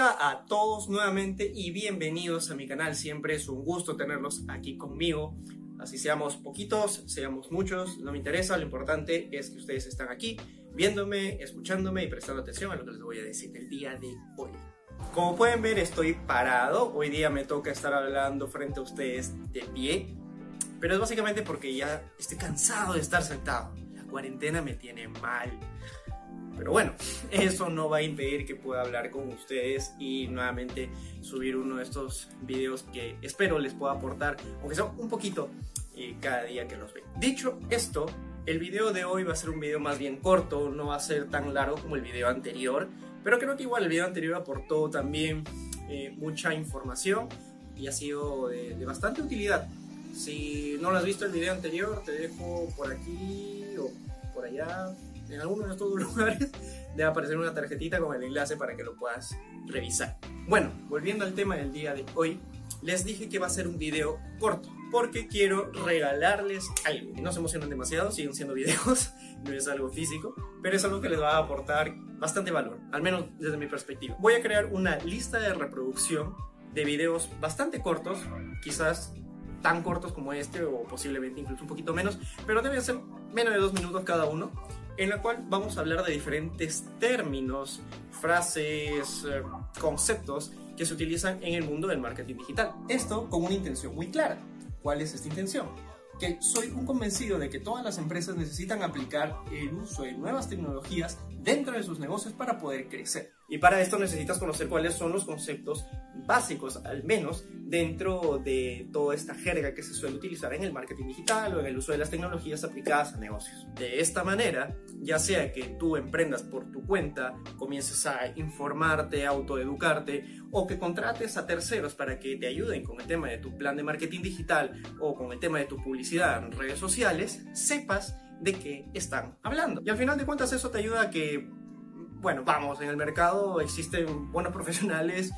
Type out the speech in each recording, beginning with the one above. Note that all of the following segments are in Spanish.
a todos nuevamente y bienvenidos a mi canal. Siempre es un gusto tenerlos aquí conmigo. Así seamos poquitos, seamos muchos, no me interesa. Lo importante es que ustedes están aquí viéndome, escuchándome y prestando atención a lo que les voy a decir el día de hoy. Como pueden ver, estoy parado. Hoy día me toca estar hablando frente a ustedes de pie. Pero es básicamente porque ya estoy cansado de estar sentado. La cuarentena me tiene mal. Pero bueno, eso no va a impedir que pueda hablar con ustedes y nuevamente subir uno de estos videos que espero les pueda aportar, aunque sea un poquito, eh, cada día que los ve. Dicho esto, el video de hoy va a ser un video más bien corto, no va a ser tan largo como el video anterior, pero creo que igual el video anterior aportó también eh, mucha información y ha sido de, de bastante utilidad. Si no lo has visto el video anterior, te dejo por aquí o por allá en alguno de estos lugares debe aparecer una tarjetita con el enlace para que lo puedas revisar. Bueno, volviendo al tema del día de hoy, les dije que va a ser un video corto porque quiero regalarles algo. No se emocionen demasiado, siguen siendo videos, no es algo físico, pero es algo que les va a aportar bastante valor, al menos desde mi perspectiva. Voy a crear una lista de reproducción de videos bastante cortos, quizás tan cortos como este o posiblemente incluso un poquito menos, pero deben ser menos de dos minutos cada uno en la cual vamos a hablar de diferentes términos, frases, eh, conceptos que se utilizan en el mundo del marketing digital. Esto con una intención muy clara. ¿Cuál es esta intención? Que soy un convencido de que todas las empresas necesitan aplicar el uso de nuevas tecnologías dentro de sus negocios para poder crecer. Y para esto necesitas conocer cuáles son los conceptos básicos, al menos dentro de toda esta jerga que se suele utilizar en el marketing digital o en el uso de las tecnologías aplicadas a negocios. De esta manera, ya sea que tú emprendas por tu cuenta, comiences a informarte, autoeducarte o que contrates a terceros para que te ayuden con el tema de tu plan de marketing digital o con el tema de tu publicidad en redes sociales, sepas de qué están hablando. Y al final de cuentas eso te ayuda a que, bueno, vamos, en el mercado existen buenos profesionales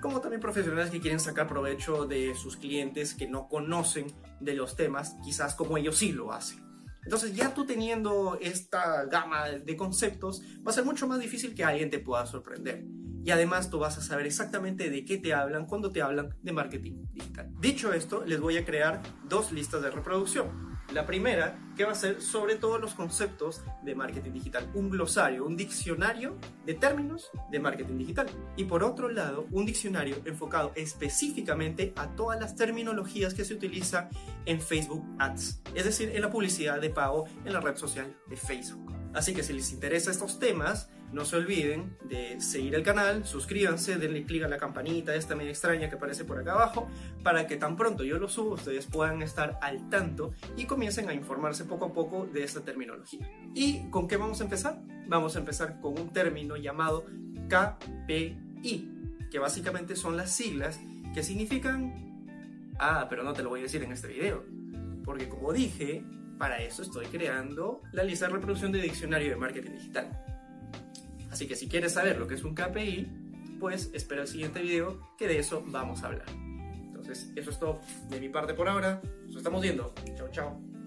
como también profesionales que quieren sacar provecho de sus clientes que no conocen de los temas, quizás como ellos sí lo hacen. Entonces ya tú teniendo esta gama de conceptos, va a ser mucho más difícil que alguien te pueda sorprender. Y además tú vas a saber exactamente de qué te hablan cuando te hablan de marketing digital. Dicho esto, les voy a crear dos listas de reproducción. La primera, que va a ser sobre todos los conceptos de marketing digital, un glosario, un diccionario de términos de marketing digital. Y por otro lado, un diccionario enfocado específicamente a todas las terminologías que se utilizan en Facebook Ads, es decir, en la publicidad de pago en la red social de Facebook. Así que si les interesa estos temas, no se olviden de seguir el canal, suscríbanse, denle clic a la campanita esta media extraña que aparece por acá abajo, para que tan pronto yo lo subo ustedes puedan estar al tanto y comiencen a informarse poco a poco de esta terminología. ¿Y con qué vamos a empezar? Vamos a empezar con un término llamado KPI, que básicamente son las siglas que significan... Ah, pero no te lo voy a decir en este video, porque como dije, para eso estoy creando la lista de reproducción de diccionario de marketing digital. Así que si quieres saber lo que es un KPI, pues espera el siguiente video que de eso vamos a hablar. Entonces, eso es todo de mi parte por ahora. Nos estamos viendo. Chao, chao.